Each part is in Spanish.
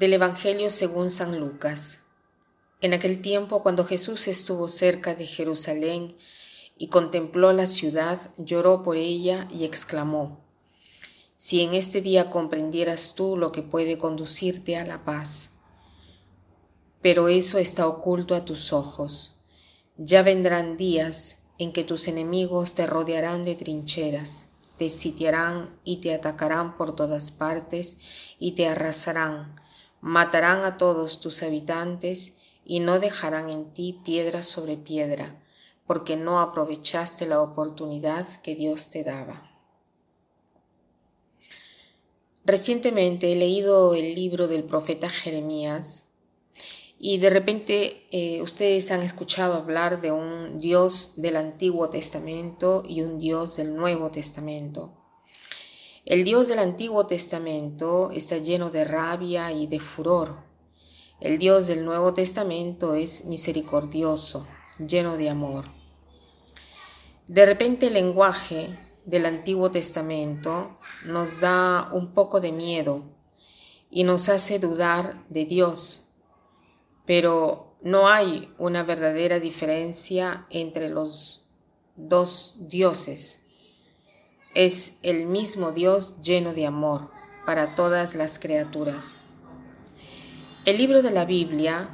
Del Evangelio según San Lucas. En aquel tiempo, cuando Jesús estuvo cerca de Jerusalén y contempló la ciudad, lloró por ella y exclamó, Si en este día comprendieras tú lo que puede conducirte a la paz. Pero eso está oculto a tus ojos. Ya vendrán días en que tus enemigos te rodearán de trincheras, te sitiarán y te atacarán por todas partes y te arrasarán matarán a todos tus habitantes y no dejarán en ti piedra sobre piedra, porque no aprovechaste la oportunidad que Dios te daba. Recientemente he leído el libro del profeta Jeremías y de repente eh, ustedes han escuchado hablar de un Dios del Antiguo Testamento y un Dios del Nuevo Testamento. El Dios del Antiguo Testamento está lleno de rabia y de furor. El Dios del Nuevo Testamento es misericordioso, lleno de amor. De repente el lenguaje del Antiguo Testamento nos da un poco de miedo y nos hace dudar de Dios, pero no hay una verdadera diferencia entre los dos dioses es el mismo Dios lleno de amor para todas las criaturas. El libro de la Biblia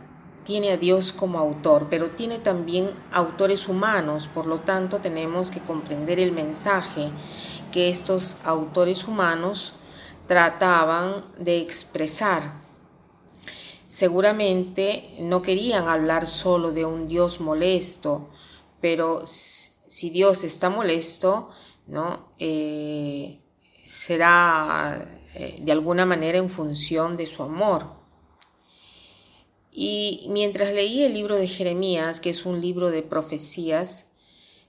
tiene a Dios como autor, pero tiene también autores humanos, por lo tanto tenemos que comprender el mensaje que estos autores humanos trataban de expresar. Seguramente no querían hablar solo de un Dios molesto, pero si Dios está molesto, ¿no? Eh, será eh, de alguna manera en función de su amor. Y mientras leí el libro de Jeremías, que es un libro de profecías,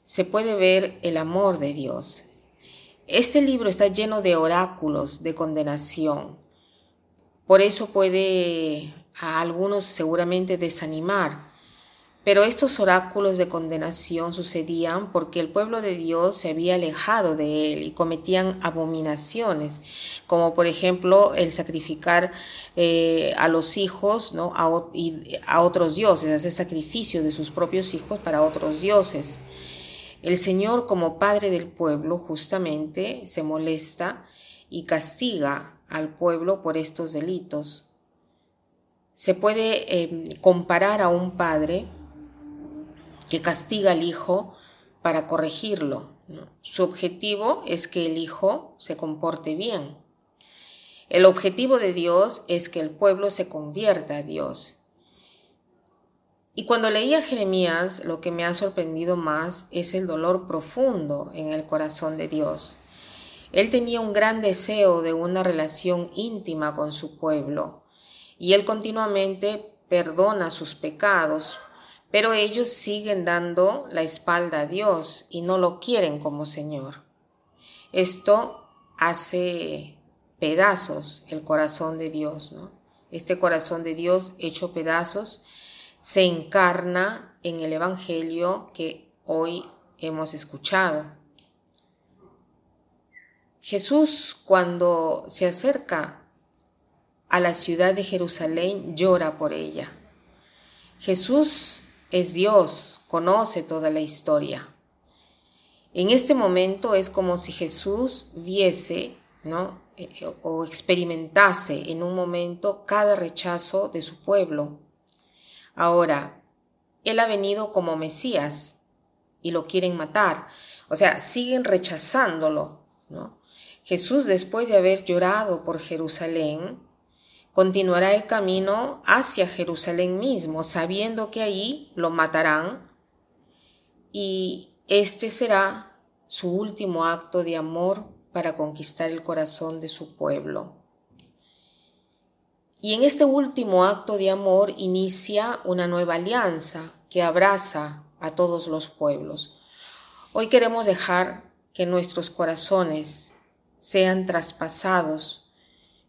se puede ver el amor de Dios. Este libro está lleno de oráculos de condenación. Por eso puede a algunos seguramente desanimar, pero estos oráculos de condenación sucedían porque el pueblo de Dios se había alejado de él y cometían abominaciones, como por ejemplo el sacrificar eh, a los hijos ¿no? a, otros dioses, hacer sacrificio de sus propios hijos para otros dioses. El Señor como Padre del pueblo justamente se molesta y castiga al pueblo por estos delitos. Se puede eh, comparar a un padre que castiga al hijo para corregirlo. Su objetivo es que el hijo se comporte bien. El objetivo de Dios es que el pueblo se convierta a Dios. Y cuando leía Jeremías, lo que me ha sorprendido más es el dolor profundo en el corazón de Dios. Él tenía un gran deseo de una relación íntima con su pueblo y él continuamente perdona sus pecados pero ellos siguen dando la espalda a Dios y no lo quieren como Señor. Esto hace pedazos el corazón de Dios, ¿no? Este corazón de Dios hecho pedazos se encarna en el Evangelio que hoy hemos escuchado. Jesús cuando se acerca a la ciudad de Jerusalén llora por ella. Jesús es Dios, conoce toda la historia. En este momento es como si Jesús viese, ¿no? Eh, o experimentase en un momento cada rechazo de su pueblo. Ahora, Él ha venido como Mesías y lo quieren matar. O sea, siguen rechazándolo, ¿no? Jesús, después de haber llorado por Jerusalén, continuará el camino hacia Jerusalén mismo, sabiendo que allí lo matarán y este será su último acto de amor para conquistar el corazón de su pueblo. Y en este último acto de amor inicia una nueva alianza que abraza a todos los pueblos. Hoy queremos dejar que nuestros corazones sean traspasados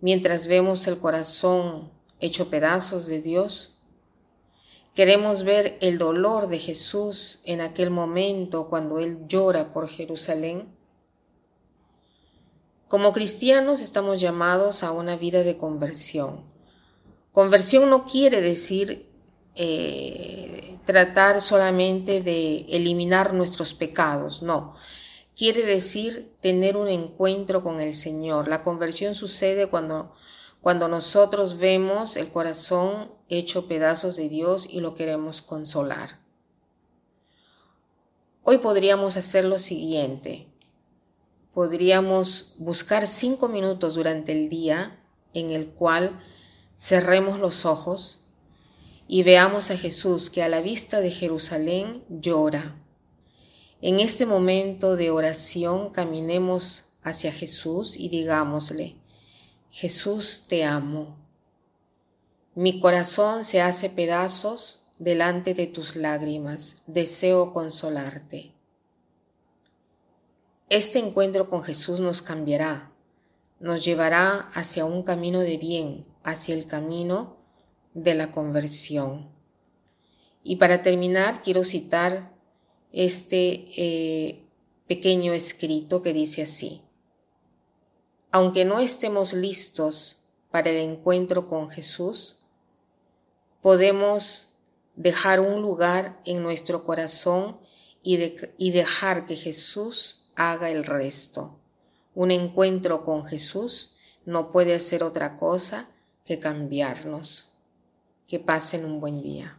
mientras vemos el corazón hecho pedazos de Dios? Queremos ver el dolor de Jesús en aquel momento cuando Él llora por Jerusalén. Como cristianos estamos llamados a una vida de conversión, Conversión no quiere decir eh, tratar solamente de eliminar nuestros pecados, no. Quiere decir tener un encuentro con el Señor. La conversión sucede cuando, cuando nosotros vemos el corazón hecho pedazos de Dios y lo queremos consolar. Hoy podríamos hacer lo siguiente. Podríamos buscar cinco minutos durante el día en el cual cerremos los ojos y veamos a Jesús que a la vista de Jerusalén llora. En este momento de oración caminemos hacia Jesús y digámosle, Jesús te amo. Mi corazón se hace pedazos delante de tus lágrimas, deseo consolarte. Este encuentro con Jesús nos cambiará, nos llevará hacia un camino de bien, hacia el camino de la conversión. Y para terminar, quiero citar este eh, pequeño escrito que dice así. Aunque no estemos listos para el encuentro con Jesús, podemos dejar un lugar en nuestro corazón y, y dejar que Jesús haga el resto. Un encuentro con Jesús no puede hacer otra cosa que cambiarnos. Que pasen un buen día.